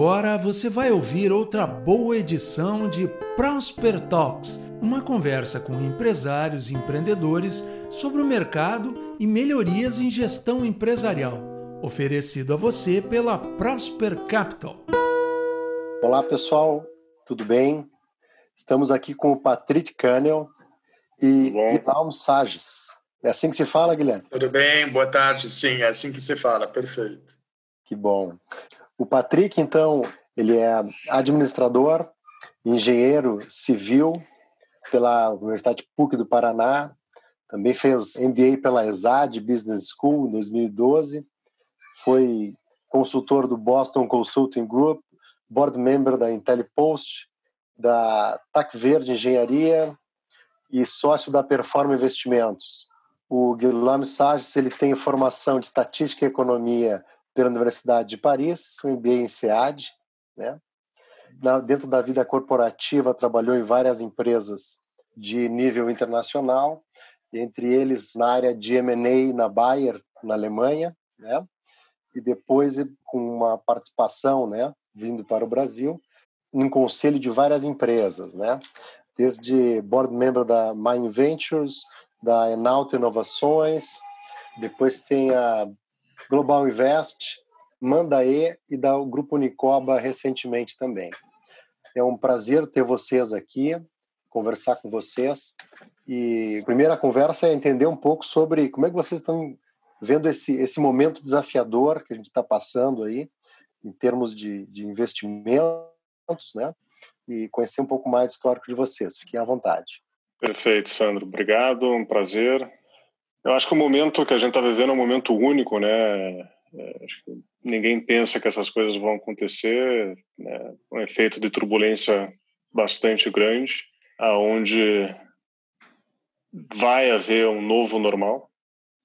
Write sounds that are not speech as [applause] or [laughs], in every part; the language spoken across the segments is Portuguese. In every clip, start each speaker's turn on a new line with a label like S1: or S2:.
S1: Agora você vai ouvir outra boa edição de Prosper Talks, uma conversa com empresários e empreendedores sobre o mercado e melhorias em gestão empresarial, oferecido a você pela Prosper Capital.
S2: Olá pessoal, tudo bem? Estamos aqui com o Patrick Canel e Guilherme Sages. É assim que se fala, Guilherme?
S3: Tudo bem, boa tarde. Sim, é assim que se fala, perfeito.
S2: Que bom. O Patrick, então, ele é administrador, engenheiro civil pela Universidade PUC do Paraná, também fez MBA pela ESAD Business School em 2012, foi consultor do Boston Consulting Group, board member da IntelliPost, da TAC Verde Engenharia e sócio da Performa Investimentos. O Guilherme Sages ele tem formação de Estatística e Economia pela Universidade de Paris, um MBA em SEAD, né? dentro da vida corporativa trabalhou em várias empresas de nível internacional, entre eles na área de M&A na Bayer, na Alemanha, né? E depois com uma participação, né, vindo para o Brasil, em conselho de várias empresas, né? Desde board member da Mind Ventures, da Enalta Inovações, depois tem a Global Invest, Mandae e da Grupo Unicoba recentemente também. É um prazer ter vocês aqui, conversar com vocês. E a primeira conversa é entender um pouco sobre como é que vocês estão vendo esse, esse momento desafiador que a gente está passando aí, em termos de, de investimentos, né? E conhecer um pouco mais do histórico de vocês. Fiquem à vontade.
S4: Perfeito, Sandro. Obrigado, um prazer. Eu acho que o momento que a gente está vivendo é um momento único, né? É, acho que ninguém pensa que essas coisas vão acontecer, né? um efeito de turbulência bastante grande, aonde vai haver um novo normal,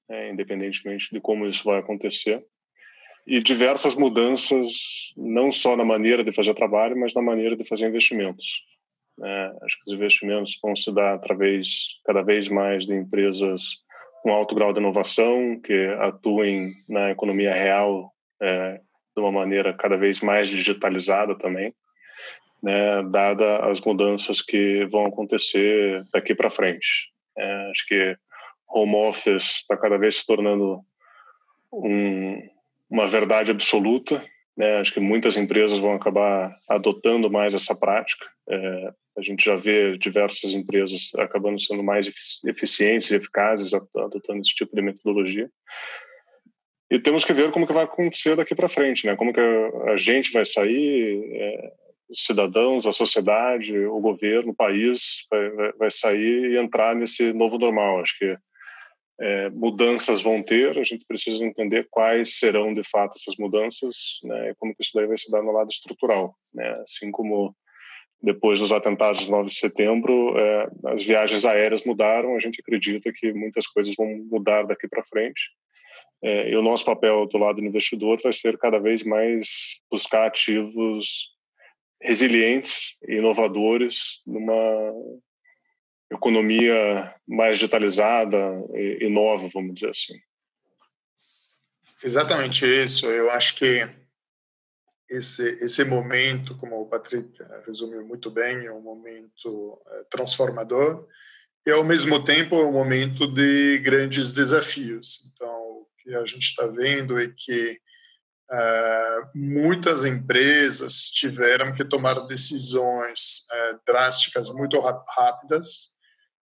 S4: né? independentemente de como isso vai acontecer, e diversas mudanças, não só na maneira de fazer trabalho, mas na maneira de fazer investimentos. Né? Acho que os investimentos vão se dar através cada vez mais de empresas com alto grau de inovação, que atuem na economia real é, de uma maneira cada vez mais digitalizada também, né, dada as mudanças que vão acontecer daqui para frente. É, acho que home office está cada vez se tornando um, uma verdade absoluta. Né? Acho que muitas empresas vão acabar adotando mais essa prática. É, a gente já vê diversas empresas acabando sendo mais eficientes e eficazes adotando esse tipo de metodologia. E temos que ver como que vai acontecer daqui para frente, né? Como que a gente vai sair, é, os cidadãos, a sociedade, o governo, o país vai, vai sair e entrar nesse novo normal. Acho que é, mudanças vão ter, a gente precisa entender quais serão de fato essas mudanças, né? E como que isso daí vai se dar no lado estrutural, né? Assim como depois dos atentados de 9 de setembro, é, as viagens aéreas mudaram. A gente acredita que muitas coisas vão mudar daqui para frente. É, e o nosso papel do lado do investidor vai ser cada vez mais buscar ativos resilientes e inovadores numa economia mais digitalizada e, e nova, vamos dizer assim.
S3: Exatamente isso. Eu acho que esse esse momento, como o Patrick eh, resumiu muito bem, é um momento eh, transformador e ao mesmo tempo é um momento de grandes desafios. Então, o que a gente está vendo é que uh, muitas empresas tiveram que tomar decisões uh, drásticas muito rápidas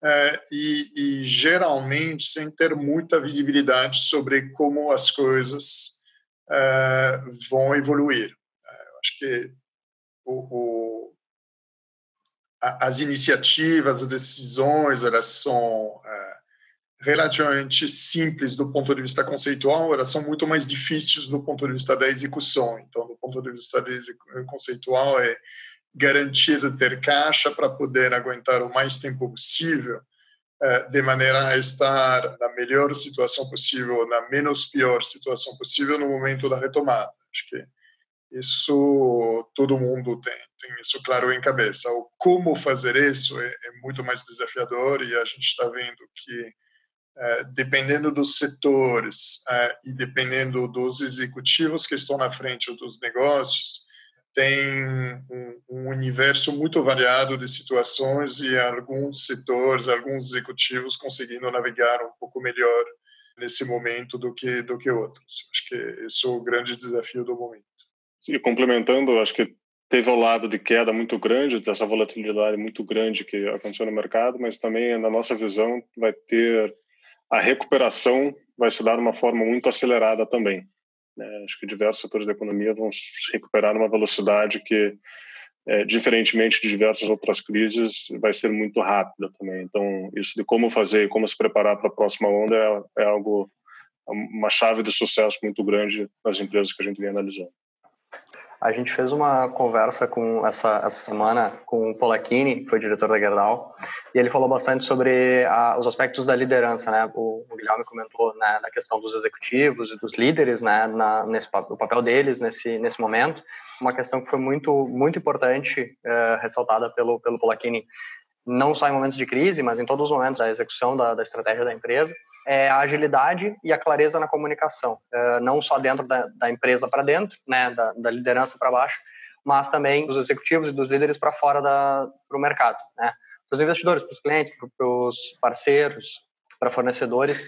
S3: uh, e, e geralmente sem ter muita visibilidade sobre como as coisas vão evoluir acho que o, o, as iniciativas, as decisões, elas são é, relativamente simples do ponto de vista conceitual, elas são muito mais difíceis do ponto de vista da execução. Então, do ponto de vista conceitual, é garantir ter caixa para poder aguentar o mais tempo possível, é, de maneira a estar na melhor situação possível, na menos pior situação possível no momento da retomada. Acho que isso todo mundo tem, tem isso claro em cabeça. O como fazer isso é, é muito mais desafiador e a gente está vendo que é, dependendo dos setores é, e dependendo dos executivos que estão na frente dos negócios, tem um, um, universo muito variado de situações e alguns setores, alguns executivos conseguindo navegar um pouco melhor nesse momento do que do que outros. Acho que esse é o grande desafio do momento.
S4: E complementando, acho que teve ao lado de queda muito grande, dessa volatilidade muito grande que aconteceu no mercado, mas também, na nossa visão, vai ter a recuperação vai se dar de uma forma muito acelerada também. Né? Acho que diversos setores da economia vão se recuperar numa velocidade que, é, diferentemente de diversas outras crises, vai ser muito rápida também. Então, isso de como fazer e como se preparar para a próxima onda é, é algo, uma chave de sucesso muito grande nas empresas que a gente vem analisando.
S5: A gente fez uma conversa com essa, essa semana com o Polacchini, que foi diretor da Gerdau, e ele falou bastante sobre a, os aspectos da liderança, né? O, o Guilherme comentou né, na questão dos executivos e dos líderes, né? Na, nesse o papel deles nesse nesse momento, uma questão que foi muito muito importante é, ressaltada pelo pelo Polacchini, não só em momentos de crise, mas em todos os momentos da execução da, da estratégia da empresa é a agilidade e a clareza na comunicação, é, não só dentro da, da empresa para dentro, né, da, da liderança para baixo, mas também dos executivos e dos líderes para fora para o mercado, né, para os investidores, para os clientes, para os parceiros, para fornecedores.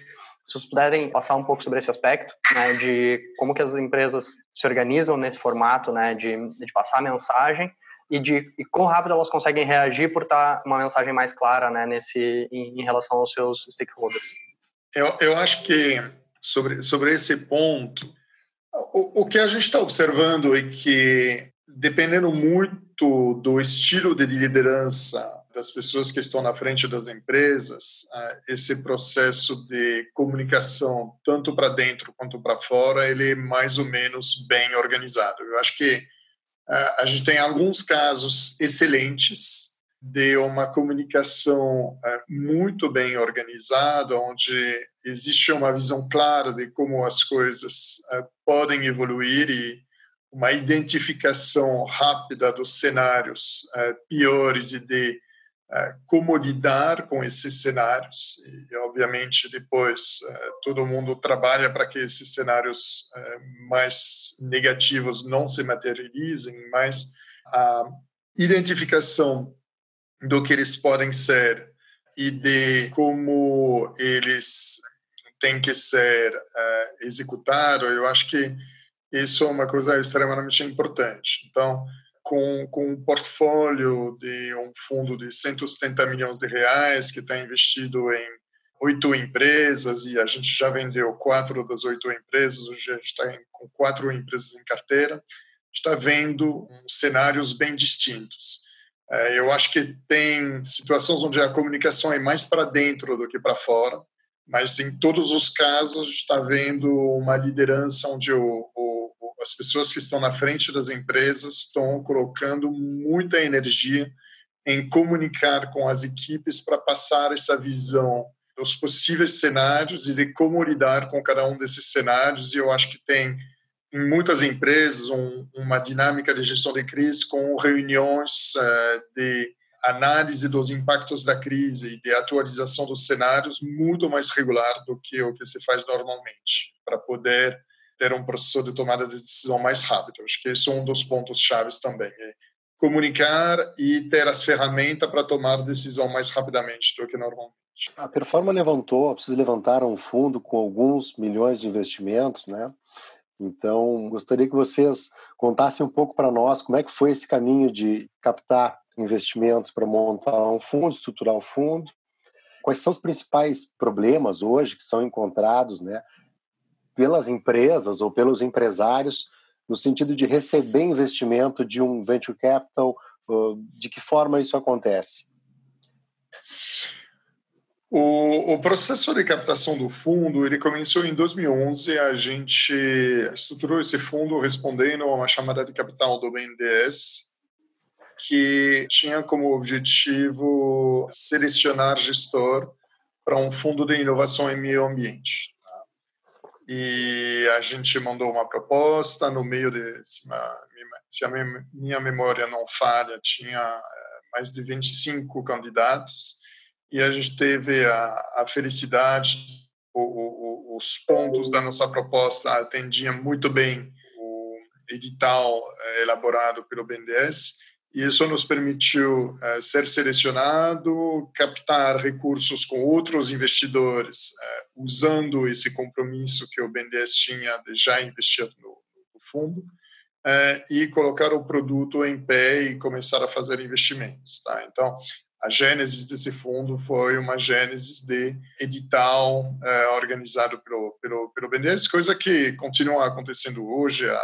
S5: Se vocês puderem passar um pouco sobre esse aspecto, né, de como que as empresas se organizam nesse formato, né, de, de passar a mensagem e de e quão rápido elas conseguem reagir por estar uma mensagem mais clara, né, nesse em, em relação aos seus stakeholders.
S3: Eu, eu acho que sobre, sobre esse ponto, o, o que a gente está observando é que, dependendo muito do estilo de liderança das pessoas que estão na frente das empresas, esse processo de comunicação, tanto para dentro quanto para fora, ele é mais ou menos bem organizado. Eu acho que a gente tem alguns casos excelentes de uma comunicação é, muito bem organizada, onde existe uma visão clara de como as coisas é, podem evoluir e uma identificação rápida dos cenários é, piores e de como lidar com esses cenários. E, obviamente, depois todo mundo trabalha para que esses cenários mais negativos não se materializem, mas a identificação do que eles podem ser e de como eles têm que ser uh, executados, eu acho que isso é uma coisa extremamente importante. Então, com, com um portfólio de um fundo de 170 milhões de reais que está investido em oito empresas e a gente já vendeu quatro das oito empresas, hoje a gente está com quatro empresas em carteira, está vendo cenários bem distintos. É, eu acho que tem situações onde a comunicação é mais para dentro do que para fora, mas em todos os casos está vendo uma liderança onde o, o, as pessoas que estão na frente das empresas estão colocando muita energia em comunicar com as equipes para passar essa visão dos possíveis cenários e de como lidar com cada um desses cenários. E eu acho que tem em muitas empresas um, uma dinâmica de gestão de crise com reuniões uh, de análise dos impactos da crise e de atualização dos cenários muito mais regular do que o que se faz normalmente, para poder ter um processo de tomada de decisão mais rápido. Acho que esse é um dos pontos chaves também. É comunicar e ter as ferramentas para tomar decisão mais rapidamente do que normalmente.
S2: A Performa levantou, precisa levantar um fundo com alguns milhões de investimentos, né? Então, gostaria que vocês contassem um pouco para nós como é que foi esse caminho de captar investimentos para montar um fundo, estruturar um fundo. Quais são os principais problemas hoje que são encontrados, né, pelas empresas ou pelos empresários no sentido de receber investimento de um venture capital? De que forma isso acontece?
S3: O, o, processo de captação do fundo ele começou em 2011. A gente estruturou esse fundo respondendo a uma chamada de capital do BNDES, que tinha como objetivo selecionar gestor para um fundo de inovação em meio ambiente. Tá? E a gente mandou uma proposta no meio de, se a minha memória não falha, tinha eh, mais de 25 candidatos e a gente teve a, a felicidade, o, o, os pontos da nossa proposta atendiam muito bem o, edital elaborado pelo BNDES e isso nos permitiu uh, ser selecionado, captar recursos com outros investidores, uh, usando esse compromisso que o BNDES tinha de já investir no, no fundo, e colocar o produto em pé e começar a fazer investimentos. Tá? Então, a gênese desse fundo foi uma gênese de edital organizado pelo, pelo, pelo BNDES, coisa que continua acontecendo hoje. A,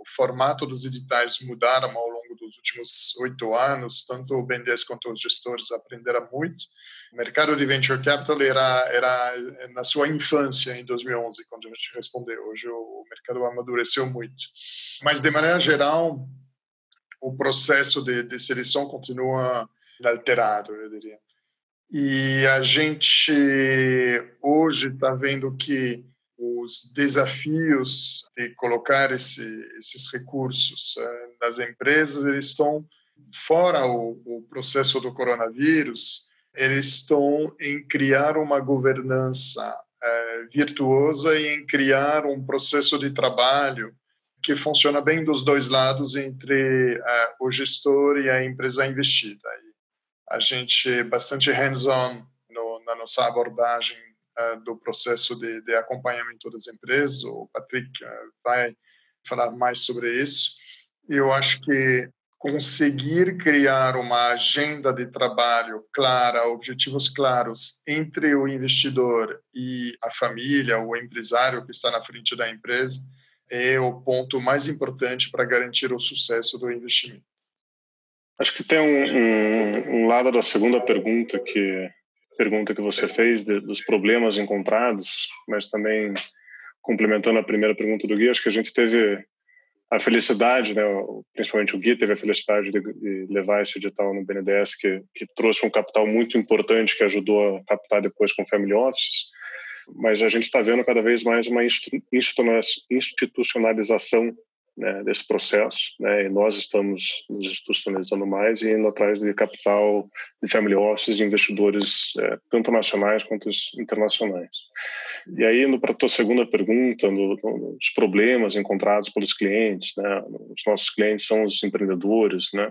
S3: o formato dos editais mudaram ao longo dos últimos oito anos, tanto o BNDES quanto os gestores aprenderam muito. O mercado de venture capital era, era na sua infância, em 2011, quando a gente respondeu. Hoje o mercado amadureceu muito. Mas, de maneira geral, o processo de, de seleção continua inalterado, eu diria. E a gente hoje está vendo que os desafios de colocar esse, esses recursos uh, nas empresas eles estão fora o, o, processo do coronavírus eles estão em criar uma governança uh, virtuosa e em criar um processo de trabalho que funciona bem dos dois lados entre uh, o gestor e a empresa investida. A gente é bastante hands-on na nossa abordagem uh, do processo de, de, acompanhamento das empresas. O Patrick uh, vai falar mais sobre isso. Eu acho que conseguir criar uma agenda de trabalho clara, objetivos claros entre o investidor e a família, o empresário que está na frente da empresa, é o ponto mais importante para garantir o sucesso do investimento.
S4: Acho que tem um, um, um lado da segunda pergunta que pergunta que você fez de, dos problemas encontrados, mas também complementando a primeira pergunta do Gui, acho que a gente teve a felicidade, né, principalmente o Gui teve a felicidade de, de levar esse edital no BNDES, que, que, trouxe um capital muito importante que ajudou a captar depois com family offices, mas a gente está vendo cada vez mais uma institucionalização né, desse processo, né, e nós estamos nos institucionalizando mais e indo atrás de capital de family offices de investidores é, tanto nacionais quanto internacionais. E aí, indo para a tua segunda pergunta, no, no, nos problemas encontrados pelos clientes, né, os nossos clientes são os empreendedores, né,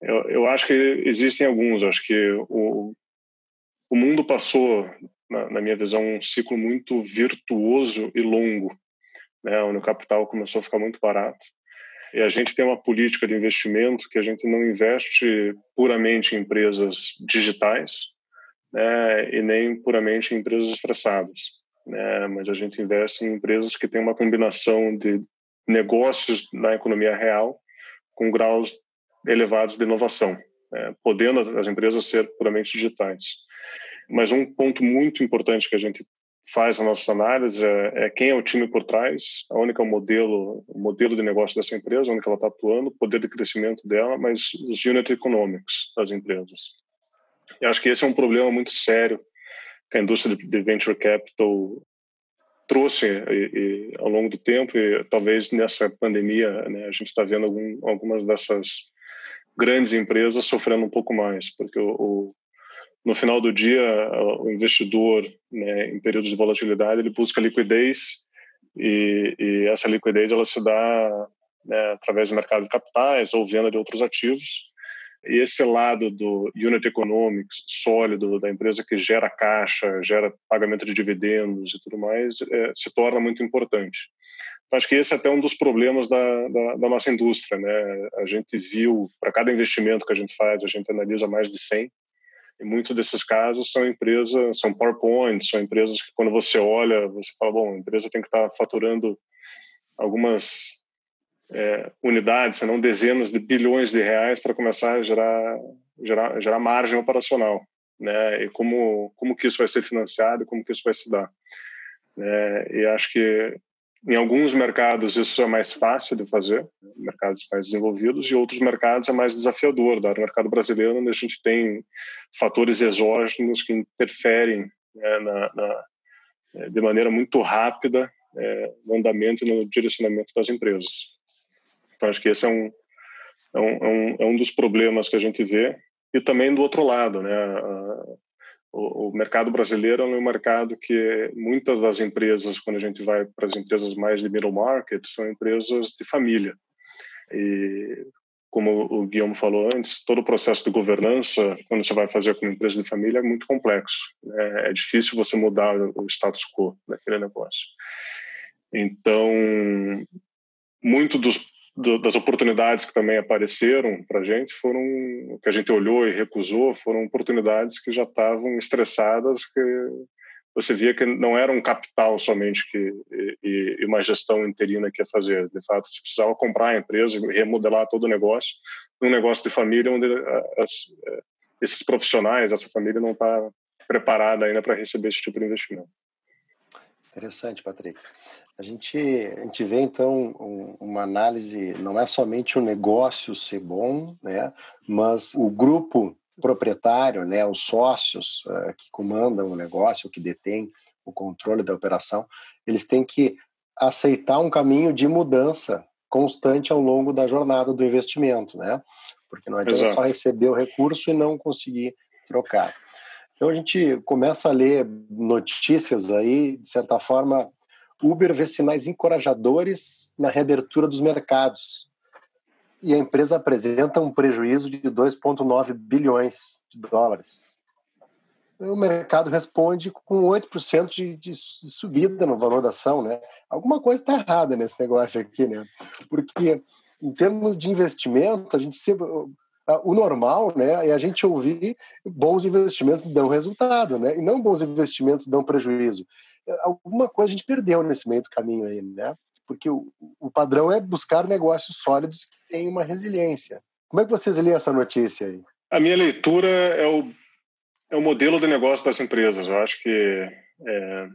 S4: eu, eu acho que existem alguns, acho que o, o mundo passou, na, na minha visão, um ciclo muito virtuoso e longo né, o capital começou a ficar muito barato. E a gente tem uma política de investimento que a gente não investe puramente em empresas digitais, né, e nem puramente em empresas estressadas, né, mas a gente investe em empresas que têm uma combinação de negócios na economia real com graus elevados de inovação, né, podendo as empresas ser puramente digitais. Mas um ponto muito importante que a gente faz a nossa análise é, é, quem é o time por trás, onde é o modelo, o modelo de negócio dessa empresa, onde ela está atuando, o poder de crescimento dela, mas os unit economics das empresas. E acho que esse é um problema muito sério que a indústria de venture capital trouxe e, e, ao longo do tempo e talvez nessa pandemia né, a gente está vendo algum, algumas dessas grandes empresas sofrendo um pouco mais, porque o, o no final do dia, o investidor, né, em períodos de volatilidade, ele busca liquidez e, e essa liquidez ela se dá né, através do mercado de capitais ou venda de outros ativos. E esse lado do unit economics sólido da empresa que gera caixa, gera pagamento de dividendos e tudo mais, é, se torna muito importante. Então, acho que esse é até um dos problemas da, da, da nossa indústria. Né? A gente viu, para cada investimento que a gente faz, a gente analisa mais de 100 e muitos desses casos são empresas, são PowerPoint, são empresas que quando você olha, você fala, bom, a empresa tem que estar faturando algumas é, unidades, se não dezenas de bilhões de reais para começar a gerar, gerar, gerar margem operacional, né? E como como que isso vai ser financiado, como que isso vai se dar, né? E acho que em alguns mercados isso é mais fácil de fazer, mercados mais desenvolvidos, e outros mercados é mais desafiador. No mercado brasileiro, onde a gente tem fatores exógenos que interferem né, na, na, é, de maneira muito rápida é, no andamento e no direcionamento das empresas. Então, acho que esse é um, é um, é um, é um dos problemas que a gente vê. E também do outro lado, né, o, mercado brasileiro é um mercado que muitas das empresas, quando a gente vai para as empresas mais de middle market, são empresas de família. E como o Guilherme falou antes, todo o processo de governança, quando você vai fazer com uma empresa de família, é muito complexo. É, é difícil você mudar o status quo daquele negócio. Então, muito dos, do, das oportunidades que também apareceram para a gente foram que a gente olhou e recusou foram oportunidades que já estavam estressadas que você via que não era um capital somente que e, e, uma gestão interina que ia fazer. De fato, você precisava comprar a empresa remodelar todo o negócio, um negócio de família onde as, é, esses profissionais, essa família não está preparada ainda para receber esse tipo de investimento.
S2: Interessante, Patrick. A gente, a gente vê então um, uma análise, não é somente o negócio ser bom, né, mas o grupo proprietário, né, os sócios uh, que comandam o negócio, que detêm o controle da operação, eles têm que aceitar um caminho de mudança constante ao longo da jornada do investimento, né? Porque não adianta Exato. só receber o recurso e não conseguir trocar. Então a gente começa a ler notícias aí, de certa forma, Uber vê sinais encorajadores na reabertura dos mercados e a empresa apresenta um prejuízo de 2,9 bilhões de dólares. O mercado responde com 8% de, de, de subida no valor da ação, né? Alguma coisa está errada nesse negócio aqui, né? Porque em termos de investimento, a gente sempre o normal, né, é a gente ouvir bons investimentos dão resultado, né? E não bons investimentos dão prejuízo. Alguma coisa a gente perdeu nesse meio do caminho aí, né? porque o, o padrão é buscar negócios sólidos que têm uma resiliência. Como é que vocês lêem essa notícia aí?
S4: A minha leitura é o, é o modelo de negócio das empresas. Eu acho que é,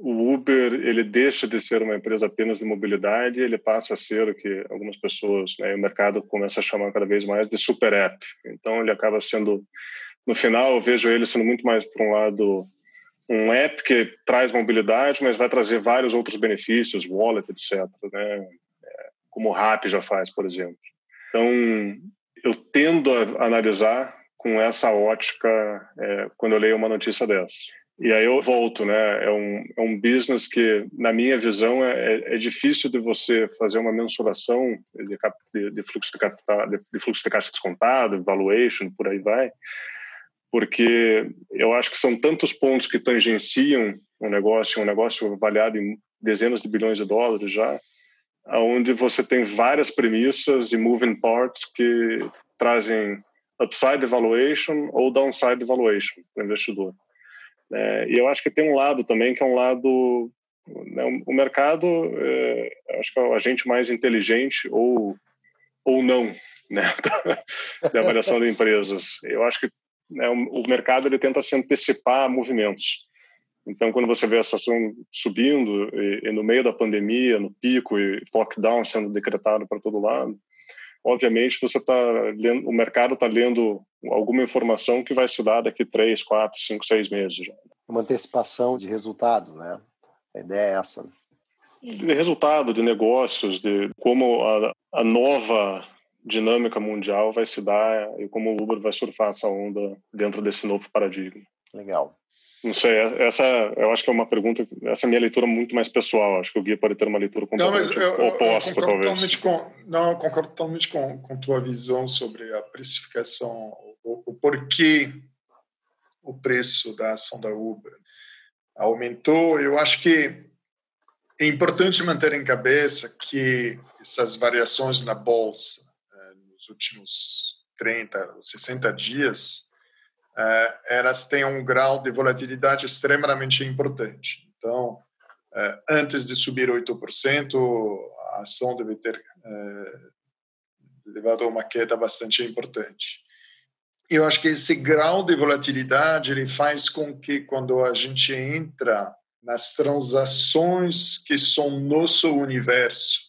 S4: o Uber ele deixa de ser uma empresa apenas de mobilidade, ele passa a ser o que algumas pessoas, né, o mercado começa a chamar cada vez mais de super app. Então ele acaba sendo, no final, eu vejo ele sendo muito mais por um lado um app que traz mobilidade, mas vai trazer vários outros benefícios, wallet, etc. Né? É, como o Rap já faz, por exemplo. Então, eu tendo a analisar com essa ótica é, quando eu leio uma notícia dessa. E aí eu volto, né? É um, é um business que, na minha visão, é, é difícil de você fazer uma mensuração de, de, de fluxo de capital, de, de, fluxo de caixa descontado, valuation, por aí vai, porque eu acho que são tantos pontos que tangenciam um negócio, um negócio avaliado em dezenas de bilhões de dólares já, onde você tem várias premissas e moving parts que trazem upside valuation ou downside valuation para o investidor. É, e eu acho que tem um lado também que é um lado né, o mercado é, acho que é o agente mais inteligente ou ou não né, [laughs] da avaliação de empresas. Eu acho que né, o, o, mercado ele tenta se antecipar a movimentos. Então, quando você vê a situação subindo, e, e no meio da pandemia, no pico, e lockdown sendo decretado para todo lado, obviamente você está o mercado está lendo alguma informação que vai se dar daqui três, quatro, cinco, seis meses.
S2: Uma antecipação de resultados, né? A ideia é essa.
S4: De resultado, de negócios, de como a, a nova dinâmica mundial vai se dar e como o Uber vai surfar essa onda dentro desse novo paradigma.
S2: Legal.
S4: Não sei, essa eu acho que é uma pergunta, essa é a minha leitura muito mais pessoal, acho que o Gui pode ter uma leitura completamente não, eu, oposta,
S3: eu
S4: talvez.
S3: Com, não, eu concordo totalmente com, com tua visão sobre a precificação, o, o porquê o preço da ação da Uber aumentou. Eu acho que é importante manter em cabeça que essas variações na bolsa últimos 30, 60 dias, elas têm um grau de volatilidade extremamente importante. Então, uh, antes de subir 8%, a ação deve ter uh, levado a uma queda bastante importante. Eu acho que esse grau de volatilidade ele faz com que quando a gente entra nas transações que são nosso universo,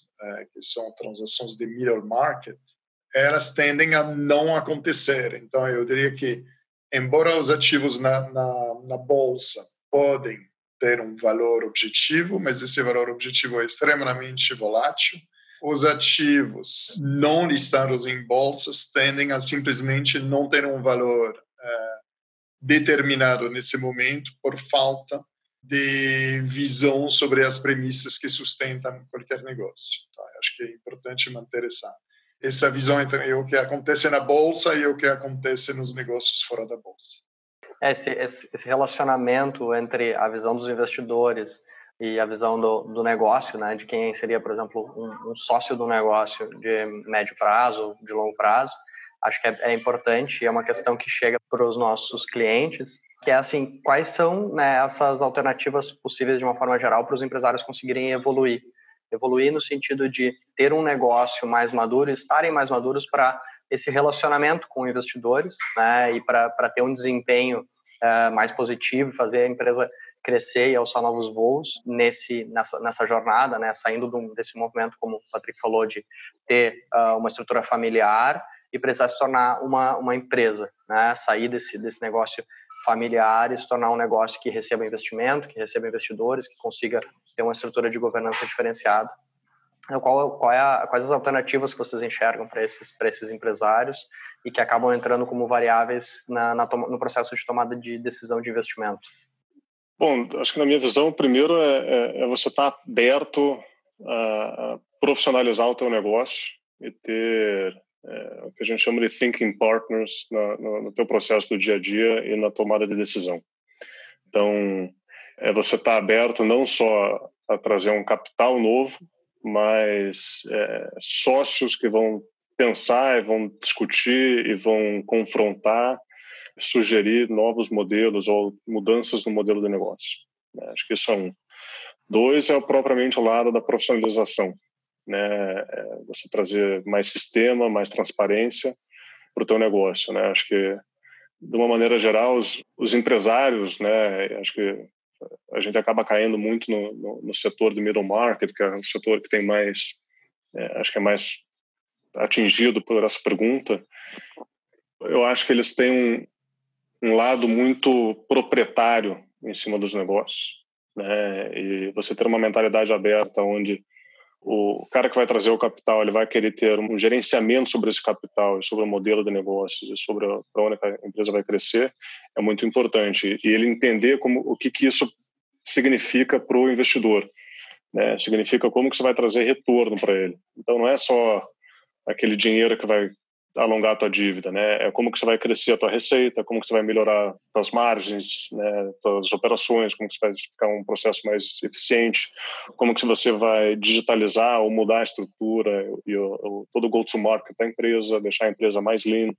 S3: que são transações de middle market, elas tendem a não acontecer. Então, eu diria que, embora os ativos na, na, na bolsa podem ter um valor objetivo, mas esse valor objetivo é extremamente volátil, os ativos não listados em bolsas tendem a simplesmente não ter um valor é, determinado nesse momento por falta de visão sobre as premissas que sustentam qualquer negócio. Tá? Acho que é importante manter essa essa visão entre o que acontece na bolsa e o que acontece nos negócios fora da bolsa.
S5: Esse, esse relacionamento entre a visão dos investidores e a visão do, do negócio, né, de quem seria, por exemplo, um, um, sócio do negócio de médio prazo, de longo prazo, acho que é, é importante e é uma questão que chega para os nossos clientes que é assim, quais são né, essas alternativas possíveis de uma forma geral para os empresários conseguirem evoluir? Evoluir no sentido de ter um negócio mais maduro, estarem mais maduros para esse relacionamento com investidores, né, e para ter um desempenho uh, mais positivo, fazer a empresa crescer e alçar novos voos nesse nessa, nessa jornada, né, saindo do, desse movimento, como o Patrick falou, de ter uh, uma estrutura familiar e precisar se tornar uma, uma empresa, né? sair desse, desse negócio familiar e se tornar um negócio que receba investimento, que receba investidores, que consiga ter uma estrutura de governança diferenciada. Qual, qual é a, quais as alternativas que vocês enxergam para esses, esses empresários e que acabam entrando como variáveis na, na no processo de tomada de decisão de investimento?
S4: Bom, acho que na minha visão, primeiro é, é, é você estar tá aberto a, a profissionalizar o teu negócio e ter é, o que a gente chama de thinking partners na, no, no teu processo do dia a dia e na tomada de decisão. Então, é você estar tá aberto não só a trazer um capital novo, mas é, sócios que vão pensar vão discutir e vão confrontar, sugerir novos modelos ou mudanças no modelo de negócio. É, acho que isso é um. Dois é propriamente o lado da profissionalização né? É, você trazer mais sistema, mais transparência para o teu negócio, né? Acho que de uma maneira geral os, os, empresários, né? Acho que a gente acaba caindo muito no, no, no, setor do middle market, que é o setor que tem mais, é, acho que é mais atingido por essa pergunta. Eu acho que eles têm um, um lado muito proprietário em cima dos negócios, né? E você ter uma mentalidade aberta onde o cara que vai trazer o capital ele vai querer ter um gerenciamento sobre esse capital, sobre o modelo de negócios sobre para onde a empresa vai crescer é muito importante e ele entender como o que que isso significa para o investidor, né? Significa como que você vai trazer retorno para ele. Então não é só aquele dinheiro que vai alongar a tua dívida, né? É como que você vai crescer a tua receita, como que você vai melhorar as margens, né, tuas operações, como que você vai ficar um processo mais eficiente, como que você vai digitalizar ou mudar a estrutura e o, o, todo o go-to-market da empresa, deixar a empresa mais lean,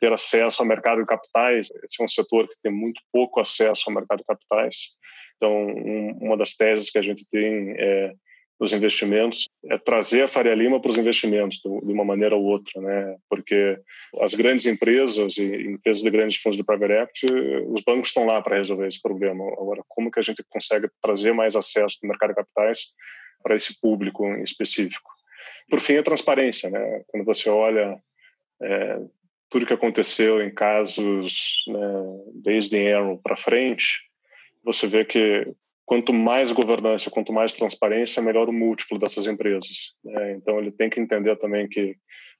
S4: ter acesso ao mercado de capitais. Esse é um setor que tem muito pouco acesso ao mercado de capitais. Então, um, uma das teses que a gente tem é dos investimentos é trazer a Faria Lima para os investimentos de uma maneira ou outra, né? Porque as grandes empresas e empresas de grandes fundos de private equity, os bancos estão lá para resolver esse problema. Agora, como que a gente consegue trazer mais acesso no mercado de capitais para esse público em específico? Por fim, a transparência, né? Quando você olha é, tudo que aconteceu em casos né, desde Enron para frente, você vê que quanto mais governança, quanto mais transparência, melhor o múltiplo dessas empresas. Né? Então, ele tem que entender também que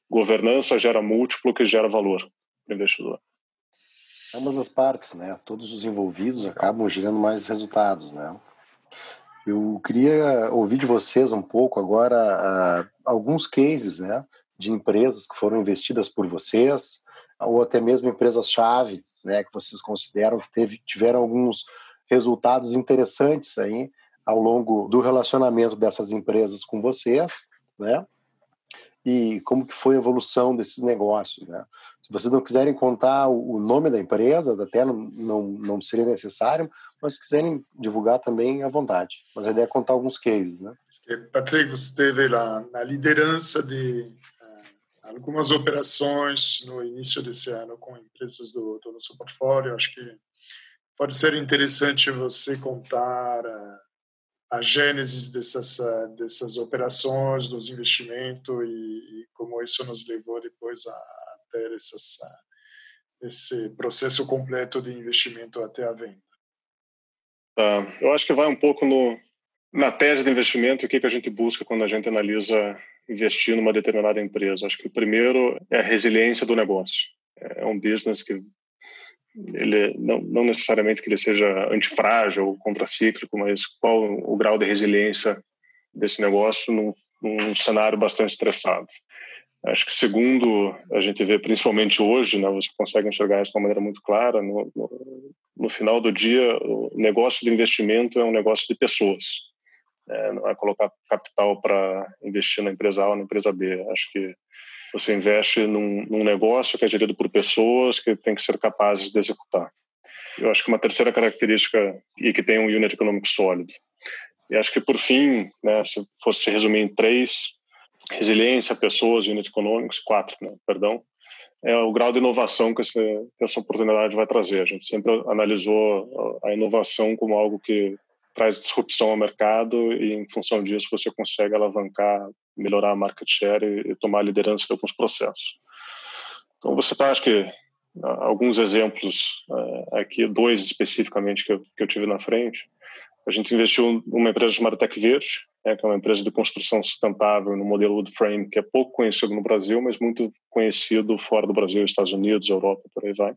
S4: governança gera múltiplo que gera valor para o investidor.
S2: Ambas as partes, né? Todos os envolvidos acabam gerando mais resultados, né? Eu queria ouvir de vocês um pouco agora uh, alguns cases, né? De empresas que foram investidas por vocês, ou até mesmo empresas-chave, né? Que vocês consideram que teve, tiveram alguns resultados interessantes aí ao longo do relacionamento dessas empresas com vocês, né? E como que foi a evolução desses negócios, né? Se vocês não quiserem contar o nome da empresa, até não, não, não seria necessário, mas se quiserem divulgar também, à vontade. Mas a ideia é contar alguns cases, né?
S3: Patrick, você teve lá na liderança de uh, algumas operações no início desse ano com empresas do, do nosso portfólio. Acho que pode ser interessante você contar a, a gênese dessas, dessas operações, dos investimentos e, e, como isso nos levou depois a, a ter essas, esse processo completo de investimento até a venda.
S4: Tá. Eu acho que vai um pouco no, na tese de investimento o que, que a gente busca quando a gente analisa investir numa determinada empresa. Acho que o primeiro é a resiliência do negócio. É um business que ele não, não necessariamente que ele seja antifrágil ou contracíclico, mas qual o grau de resiliência desse negócio num, num cenário bastante estressado. Acho que segundo a gente vê principalmente hoje, né, você consegue enxergar isso de uma maneira muito clara. No, no, no final do dia, o negócio de investimento é um negócio de pessoas. É, não é colocar capital para investir na empresa A ou na empresa B. Acho que você investe num, num, negócio que é gerido por pessoas que tem que ser capazes de executar. Eu acho que uma terceira característica e que tem um unit econômico sólido. E acho que por fim, né, se fosse resumir em três, resiliência, pessoas, unit econômicos, quatro, né, perdão, é o grau de inovação que que essa oportunidade vai trazer. A gente sempre analisou a inovação como algo que traz disrupção ao mercado e, em função disso, você consegue alavancar, melhorar a market share e, e tomar liderança de alguns processos. Então, você está, acho que, alguns exemplos uh, aqui, dois especificamente que eu, que eu tive na frente. A gente investiu numa empresa chamada Tech Verde, né, que é uma empresa de construção sustentável no modelo wood frame, que é pouco conhecido no Brasil, mas muito conhecido fora do Brasil, Estados Unidos, Europa, por aí vai.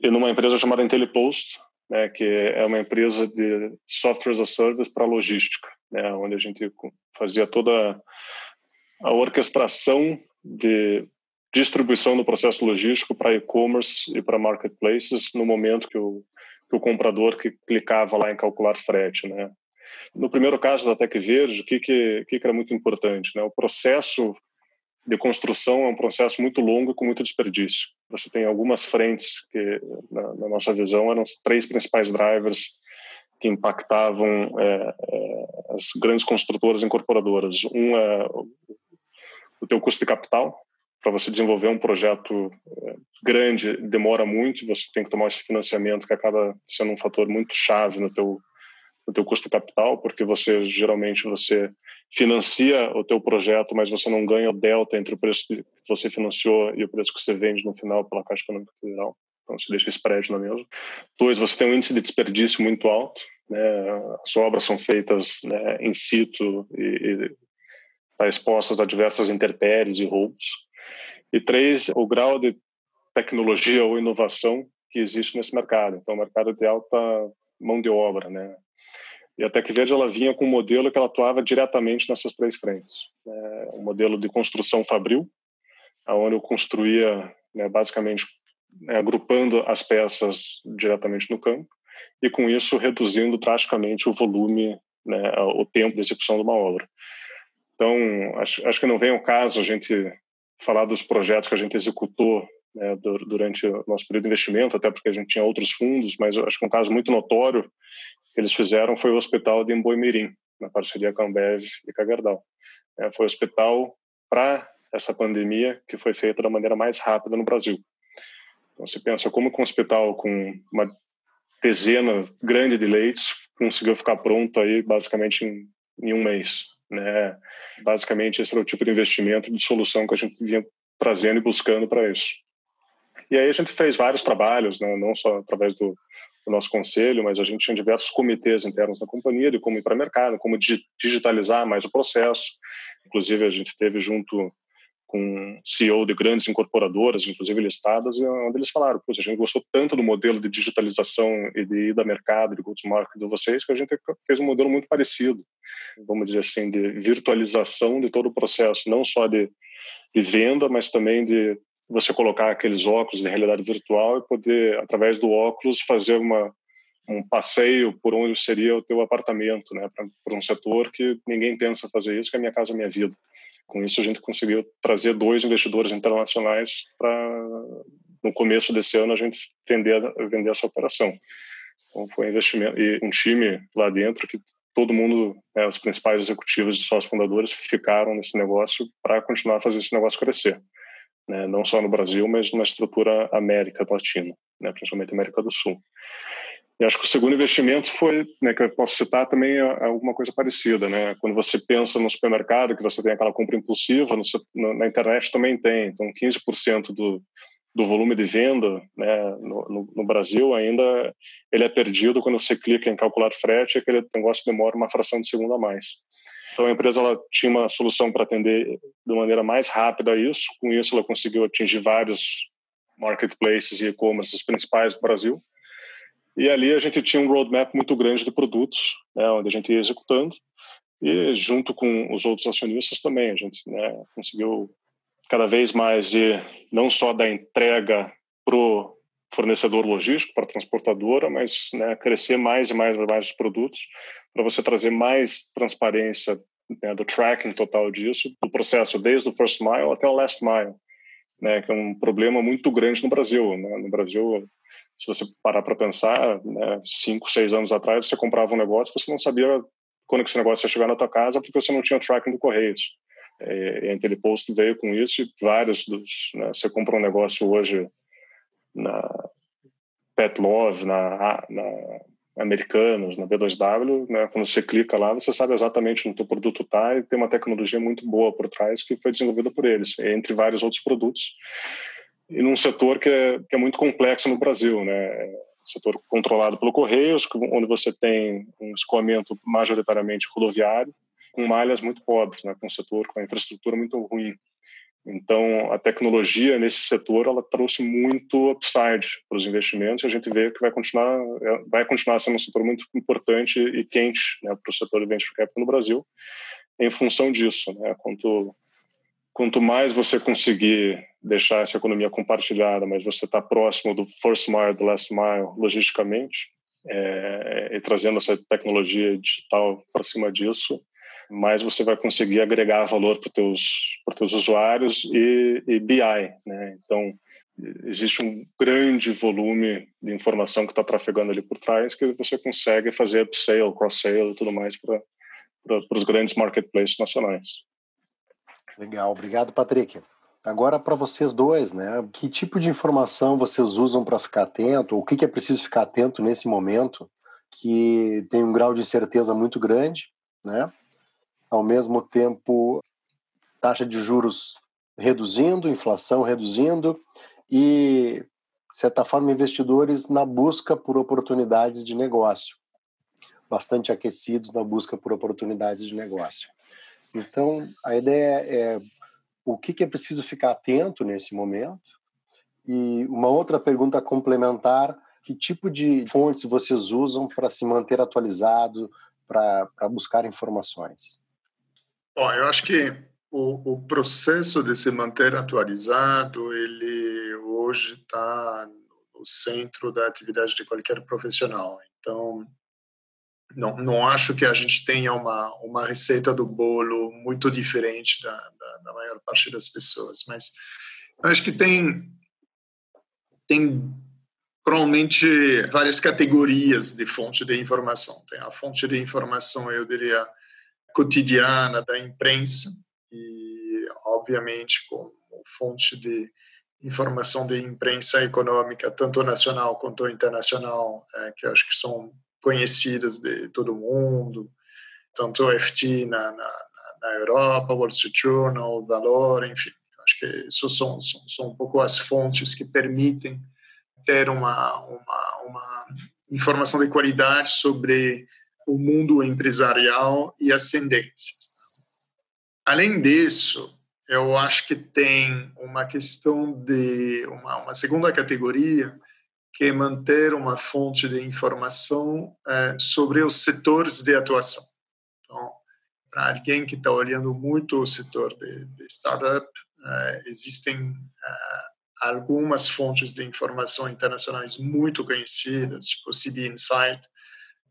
S4: E numa empresa chamada IntelliPost, né, que é uma empresa de software as a service para logística, né, onde a gente fazia toda a orquestração de distribuição do processo logístico para e-commerce e para marketplaces no momento que o, que o comprador que clicava lá em calcular frete, né. No primeiro caso da Tec Verde, o que, que, que era muito importante? Né? O processo de construção é um processo muito longo com muito desperdício. Você tem algumas frentes que, na, na nossa visão, eram os três principais drivers que impactavam é, é, as grandes construtoras e incorporadoras. Um é o teu custo de capital. Para você desenvolver um projeto é, grande, demora muito, você tem que tomar esse financiamento que acaba sendo um fator muito chave no teu o teu custo capital, porque você geralmente você financia o teu projeto, mas você não ganha o delta entre o preço que você financiou e o preço que você vende no final pela Caixa Econômica Federal. Então, você deixa spread na mesma. Dois, você tem um índice de desperdício muito alto. Né? As obras são feitas né, in situ e, e tá expostas a diversas intempéries e roubos. E três, o grau de tecnologia ou inovação que existe nesse mercado. Então, o mercado de alta mão de obra, né? E a Tec Verde ela vinha com um modelo que ela atuava diretamente nessas três frentes. Né? Um modelo de construção fabril, onde eu construía né, basicamente né, agrupando as peças diretamente no campo e com isso reduzindo drasticamente o volume, né, o tempo de execução de uma obra. Então, acho, acho que não vem ao caso a gente falar dos projetos que a gente executou né, durante o nosso período de investimento, até porque a gente tinha outros fundos, mas acho que um caso muito notório que eles fizeram foi o hospital de Emboimirim, na parceria com a Ambev e com a Gerdau. É, foi o hospital para essa pandemia que foi feita da maneira mais rápida no Brasil. Então, você pensa como que um hospital com uma dezena grande de leitos conseguiu ficar pronto aí basicamente em, em um mês. Né? Basicamente, esse era o tipo de investimento de solução que a gente vinha trazendo e buscando para isso. E aí a gente fez vários trabalhos, né? não só através do, do nosso conselho, mas a gente tinha diversos comitês internos na companhia de como ir para o mercado, como digitalizar mais o processo. Inclusive, a gente teve junto com CEO de grandes incorporadoras, inclusive listadas, onde eles falaram, a gente gostou tanto do modelo de digitalização e de ida mercado, de go-to-market de vocês, que a gente fez um modelo muito parecido, vamos dizer assim, de virtualização de todo o processo, não só de, de venda, mas também de você colocar aqueles óculos de realidade virtual e poder, através do óculos, fazer uma, um passeio por onde seria o teu apartamento, né, para um setor que ninguém pensa fazer isso, que é minha casa, minha vida. Com isso a gente conseguiu trazer dois investidores internacionais para no começo desse ano a gente vender vender essa operação. Então foi um investimento e um time lá dentro que todo mundo, né, os principais executivos e sócios fundadores ficaram nesse negócio para continuar a fazer esse negócio crescer né, não só no Brasil, mas na estrutura América Latina, né, principalmente América do Sul. E acho que o segundo investimento foi, né, que eu posso citar também é, é alguma coisa parecida, né? Quando você pensa no supermercado, que você tem aquela compra impulsiva, no, na internet também tem. Então, 15% do, do volume de venda né, no, no, no, Brasil ainda ele é perdido quando você clica em calcular frete, aquele negócio demora uma fração de segundo a mais. Então a empresa ela tinha uma solução para atender de maneira mais rápida isso. Com isso ela conseguiu atingir vários marketplaces e e-commerce principais do Brasil. E ali a gente tinha um roadmap muito grande de produtos, né, onde a gente ia executando. E junto com os outros acionistas também, a gente né, conseguiu cada vez mais ir não só da entrega pro fornecedor logístico, para transportadora, mas né, crescer mais e mais e mais os produtos, para você trazer mais transparência né, do tracking total disso, do processo desde o first mile até o last mile, né, que é um problema muito grande no Brasil. Né? No Brasil, se você parar para pensar, né, cinco, seis anos atrás, você comprava um negócio, você não sabia quando esse negócio ia chegar na tua casa, porque você não tinha o tracking do Correios. É, a Intelipost veio com isso e vários dos... Né, você compra um negócio hoje na Pet Love, na, na Americanos, na B2W, né, quando você clica lá, você sabe exatamente onde o produto está e tem uma tecnologia muito boa por trás que foi desenvolvida por eles, entre vários outros produtos. E num setor que é, que é muito complexo no Brasil, né? setor controlado pelo Correios, onde você tem um escoamento majoritariamente rodoviário, com malhas muito pobres, né? com um setor com a infraestrutura muito ruim. Então, a tecnologia nesse setor ela trouxe muito upside para os investimentos e a gente vê que vai continuar é, vai continuar sendo um setor muito importante e quente né, para o setor de venture capital no Brasil em função disso. Né? Quanto quanto mais você conseguir deixar essa economia compartilhada, mas você está próximo do first mile, do last mile, logisticamente, é, e trazendo essa tecnologia digital para cima disso, mais você vai conseguir agregar valor para os teus, teus usuários e, e BI. Né? Então, existe um grande volume de informação que está trafegando ali por trás que você consegue fazer upsell, cross-sale e tudo mais para os grandes marketplaces nacionais.
S2: Legal, obrigado, Patrick. Agora para vocês dois, né? Que tipo de informação vocês usam para ficar atento? O que é preciso ficar atento nesse momento que tem um grau de incerteza muito grande, né? Ao mesmo tempo taxa de juros reduzindo, inflação reduzindo e, de certa forma, investidores na busca por oportunidades de negócio, bastante aquecidos na busca por oportunidades de negócio. Então, a ideia é o que é preciso ficar atento nesse momento. E uma outra pergunta complementar: que tipo de fontes vocês usam para se manter atualizado, para buscar informações?
S3: Bom, eu acho que o, o processo de se manter atualizado, ele hoje está no centro da atividade de qualquer profissional. Então, não, não acho que a gente tenha uma, uma receita do bolo muito diferente da, da, da maior parte das pessoas, mas acho que tem, tem provavelmente várias categorias de fonte de informação. Tem a fonte de informação, eu diria, cotidiana da imprensa e, obviamente, como fonte de informação de imprensa econômica, tanto nacional quanto internacional, é, que acho que são conhecidas de todo mundo, tanto o FT na, na, na Europa, Wall Street Journal, Valor, enfim. Acho que isso são, são, são um pouco as fontes que permitem ter uma, uma, uma informação de qualidade sobre o mundo empresarial e as tendências. Além disso, eu acho que tem uma questão de uma, uma segunda categoria que é manter uma fonte de informação é, sobre os setores de atuação. Então, para alguém que está olhando muito o setor de, de startup, é, existem é, algumas fontes de informação internacionais muito conhecidas, tipo CB Insight,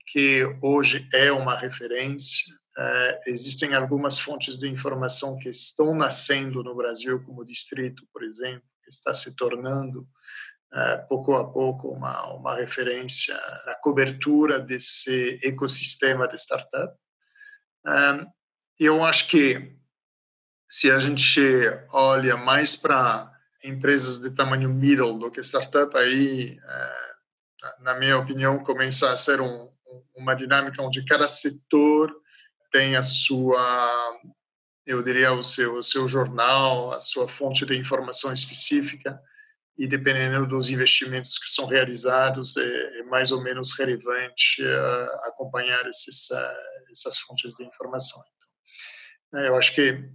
S3: que hoje é uma referência. É, existem algumas fontes de informação que estão nascendo no Brasil, como o Distrito, por exemplo, que está se tornando é, pouco a pouco uma, uma referência na cobertura desse ecossistema de startup. É, eu acho que se a gente olha mais para empresas de tamanho middle do que startup, aí, é, na minha opinião, começa a ser um, uma dinâmica onde cada setor tem a sua, eu diria, o seu, o seu jornal, a sua fonte de informação específica, e dependendo dos investimentos que são realizados, é, é mais ou menos relevante uh, acompanhar esses, uh, essas fontes de informação. Então, eu acho que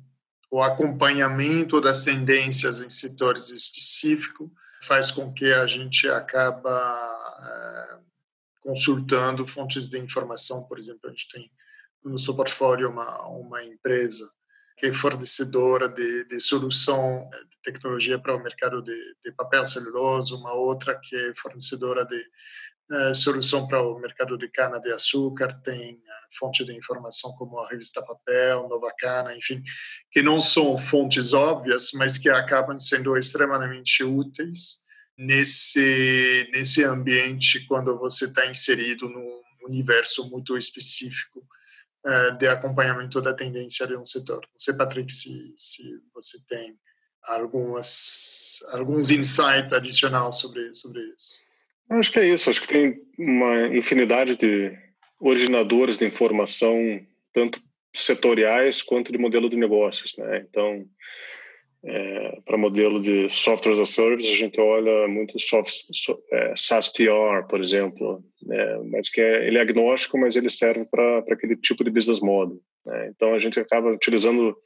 S3: o acompanhamento das tendências em setores específicos faz com que a gente acaba é, consultando fontes de informação. Por exemplo, a gente tem no seu portfólio uma, uma empresa que é fornecedora de, de solução de tecnologia para o mercado de, de papel celulose, uma outra que é fornecedora de uh, solução para o mercado de cana de açúcar, tem uh, fonte de informação como a revista Papel, Nova Cana, enfim, que não são fontes óbvias, mas que acabam sendo extremamente úteis nesse nesse ambiente quando você está inserido num universo muito específico uh, de acompanhamento da tendência de um setor. Não sei, Patrick, se, se você tem algumas alguns insights adicionais sobre sobre isso.
S4: Acho que é isso. Acho que tem uma infinidade de originadores de informação, tanto setoriais quanto de modelo de negócios. Né? Então, é, para modelo de software as a service, a gente olha muito soft, so, é, SaaS por exemplo, né? mas que é, ele é agnóstico, mas ele serve para aquele tipo de business model. Né? Então, a gente acaba utilizando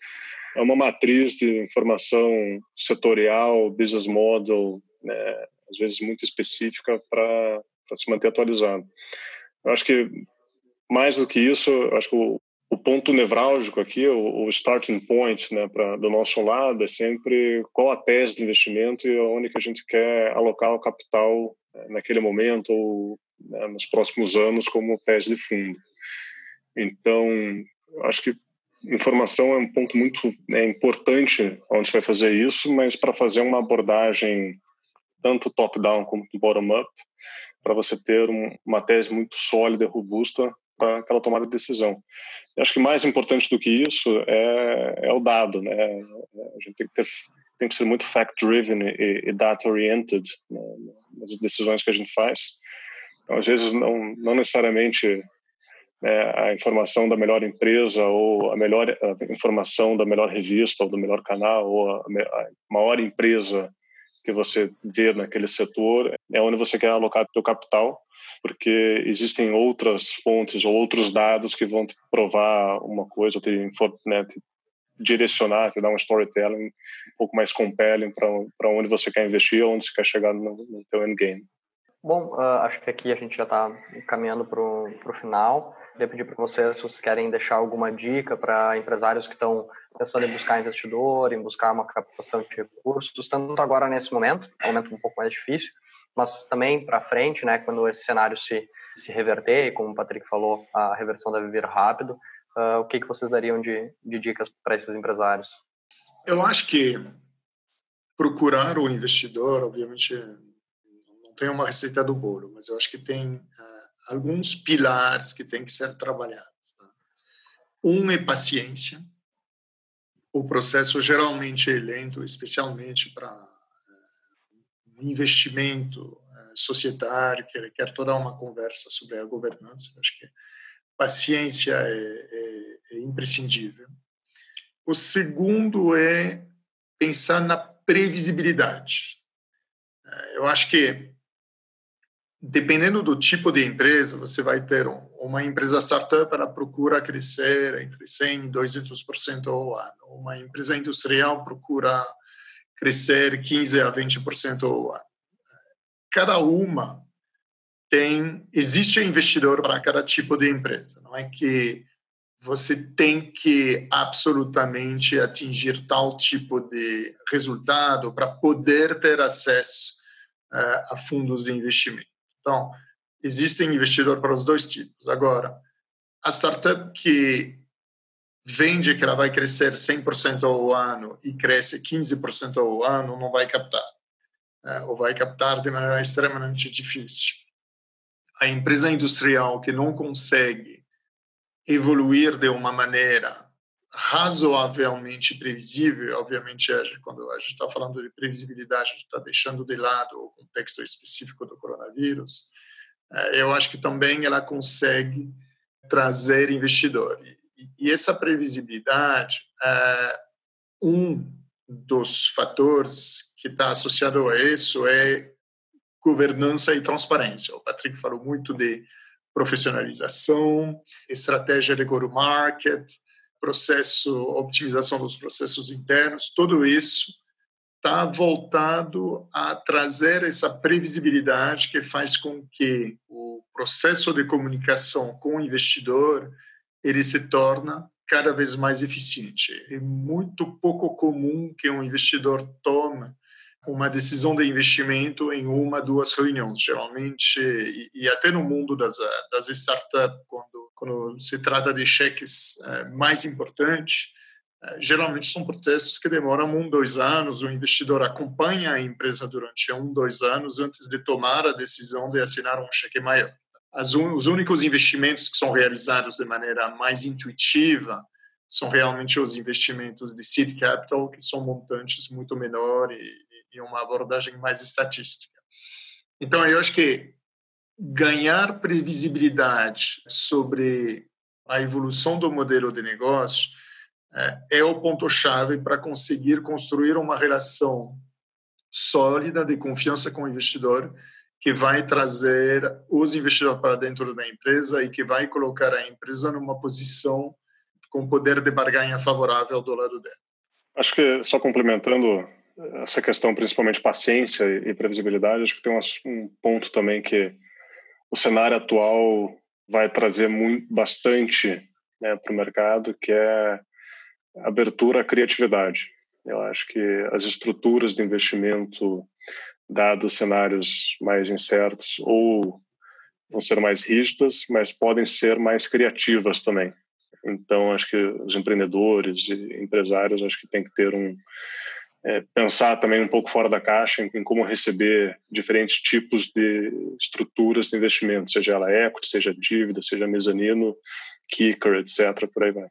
S4: uma matriz de informação setorial, business model, né? às vezes muito específica para se manter atualizado. Eu acho que mais do que isso, acho que o ponto nevrálgico aqui, o, o starting point, né, pra, do nosso lado é sempre qual a tese de investimento e onde que a gente quer alocar o capital né, naquele momento ou né, nos próximos anos como tese de fundo. Então, acho que informação é um ponto muito né, importante onde vai fazer isso, mas para fazer uma abordagem tanto top-down como bottom-up, para você ter um, uma tese muito sólida e robusta para aquela tomada de decisão. Eu acho que mais importante do que isso é, é o dado, né? A gente tem que ter tem que ser muito fact-driven e, e data-oriented né, nas decisões que a gente faz. Então, às vezes, não, não necessariamente né, a informação da melhor empresa ou a melhor a informação da melhor revista ou do melhor canal ou a, a maior empresa que você vê naquele setor é onde você quer alocar seu capital, porque existem outras fontes ou outros dados que vão te provar uma coisa, ou te, né, te direcionar, te dar um storytelling um pouco mais compelling para onde você quer investir, onde você quer chegar no, no teu endgame.
S5: Bom, uh, acho que aqui a gente já está caminhando para o final. Queria pedir para vocês se vocês querem deixar alguma dica para empresários que estão pensando em buscar investidor, em buscar uma captação de recursos, tanto agora nesse momento, é um momento um pouco mais difícil, mas também para frente, né, quando esse cenário se, se reverter, e como o Patrick falou, a reversão deve vir rápido, uh, o que, que vocês dariam de, de dicas para esses empresários?
S3: Eu acho que procurar o investidor, obviamente, não tem uma receita do bolo, mas eu acho que tem uh, alguns pilares que têm que ser trabalhados. Tá? Um é paciência. O processo geralmente é lento, especialmente para uh, investimento uh, societário, que requer toda uma conversa sobre a governança. Acho que paciência é, é, é imprescindível. O segundo é pensar na previsibilidade. Uh, eu acho que dependendo do tipo de empresa, você vai ter um, uma empresa startup, ela procura crescer entre 100 e 200% ao ano. Uma empresa industrial procura crescer 15 a 20% ao ano. Cada uma tem existe investidor para cada tipo de empresa. Não é que você tem que absolutamente atingir tal tipo de resultado para poder ter acesso uh, a fundos de investimento. Então, existem investidor para os dois tipos. Agora, a startup que vende que ela vai crescer 100% ao ano e cresce 15% ao ano, não vai captar. É, ou vai captar de maneira extremamente difícil. A empresa industrial que não consegue evoluir de uma maneira razoavelmente previsível, obviamente, quando a gente está falando de previsibilidade, a gente está deixando de lado o contexto específico do coronavírus, é, eu acho que também ela consegue trazer investidor. E essa previsibilidade é um dos fatores que está associado a isso é governança e transparência. O Patrick falou muito de profissionalização, estratégia de go-to-market, processo, optimização dos processos internos, tudo isso está voltado a trazer essa previsibilidade que faz com que o processo de comunicação com o investidor ele se torna cada vez mais eficiente. É muito pouco comum que um investidor tome uma decisão de investimento em uma, duas reuniões. Geralmente, e, e até no mundo das, das startups, quando, quando se trata de cheques é, mais importantes, é, geralmente são processos que demoram um, dois anos. O investidor acompanha a empresa durante um, dois anos antes de tomar a decisão de assinar um cheque maior. As, os únicos investimentos que são realizados de maneira mais intuitiva são realmente os investimentos de seed capital, que são montantes muito menores e, e uma abordagem mais estatística. Então, eu acho que ganhar previsibilidade sobre a evolução do modelo de negócio é, é o ponto-chave para conseguir construir uma relação sólida de confiança com o investidor que vai trazer os investidores para dentro da empresa e que vai colocar a empresa numa posição com poder de barganha favorável do lado dela.
S4: Acho que só complementando essa questão, principalmente paciência e previsibilidade, acho que tem um ponto também que o cenário atual vai trazer muito, bastante né, para o mercado, que é abertura à criatividade. Eu acho que as estruturas de investimento, dados cenários mais incertos, ou vão ser mais rígidas, mas podem ser mais criativas também. Então, acho que os empreendedores e empresários acho que tem que ter um é, pensar também um pouco fora da caixa em, em, como receber diferentes tipos de estruturas de investimento, seja ela equity, seja dívida, seja mezanino, kicker, etc. Por aí vai.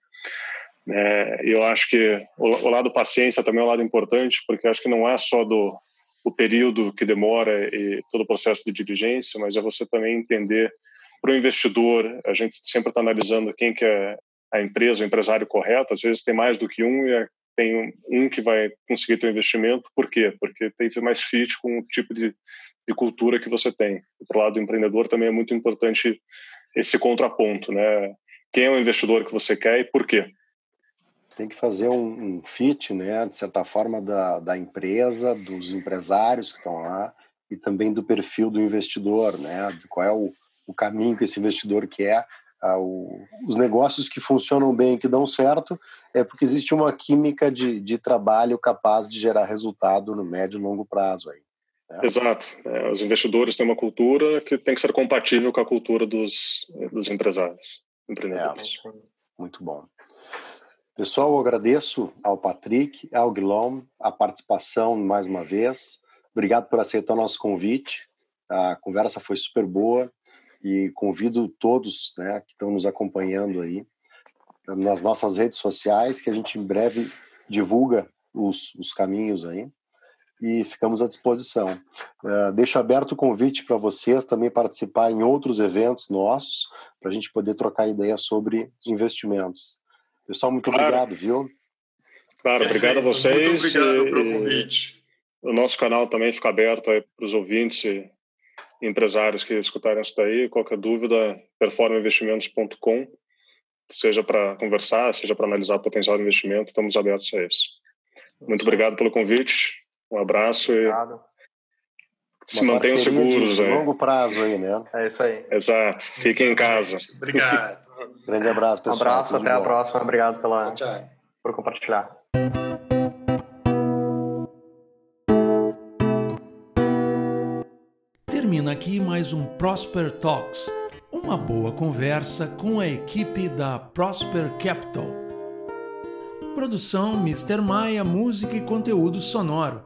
S4: É, eu acho que o, o, lado paciência também é um lado importante, porque acho que não é só do o período que demora e todo o processo de diligência, mas é você também entender para o investidor, a gente sempre está analisando quem que é a empresa, o empresário correto, às vezes tem mais do que um e tem um que vai conseguir ter um investimento, por quê? Porque tem que ser mais fit com o tipo de, de cultura que você tem. Para o lado do empreendedor também é muito importante esse contraponto, né? Quem é o investidor que você quer e por quê?
S2: Tem que fazer um, um fit, né, de certa forma, da, da empresa, dos empresários que estão lá e também do perfil do investidor, né? Qual é o, o caminho que esse investidor quer os negócios que funcionam bem, que dão certo, é porque existe uma química de, de trabalho capaz de gerar resultado no médio e longo prazo. Aí,
S4: né? Exato. É, os investidores têm uma cultura que tem que ser compatível com a cultura dos, dos empresários, empreendedores.
S2: É, muito bom. Pessoal, eu agradeço ao Patrick, ao Guilherme, a participação mais uma vez. Obrigado por aceitar o nosso convite. A conversa foi super boa e convido todos né, que estão nos acompanhando aí nas nossas redes sociais, que a gente em breve divulga os, os caminhos aí e ficamos à disposição. Uh, deixo aberto o convite para vocês também participar em outros eventos nossos, para a gente poder trocar ideias sobre investimentos. Pessoal, muito claro. obrigado, viu?
S4: Claro, obrigado a vocês.
S3: Muito obrigado pelo convite.
S4: O nosso canal também fica aberto para os ouvintes empresários que escutarem isso daí, qualquer dúvida, performainvestimentos.com, seja para conversar, seja para analisar potencial de investimento, estamos abertos a isso. Muito obrigado pelo convite, um abraço obrigado. e se Uma mantenham seguros.
S2: De aí. longo prazo aí, né?
S5: É isso aí.
S4: Exato. Fiquem em casa.
S3: Obrigado.
S2: Grande abraço, pessoal.
S5: Um abraço, até a próxima. Obrigado pela, tchau. por compartilhar.
S1: Aqui mais um Prosper Talks, uma boa conversa com a equipe da Prosper Capital. Produção Mr. Maia, música e conteúdo sonoro.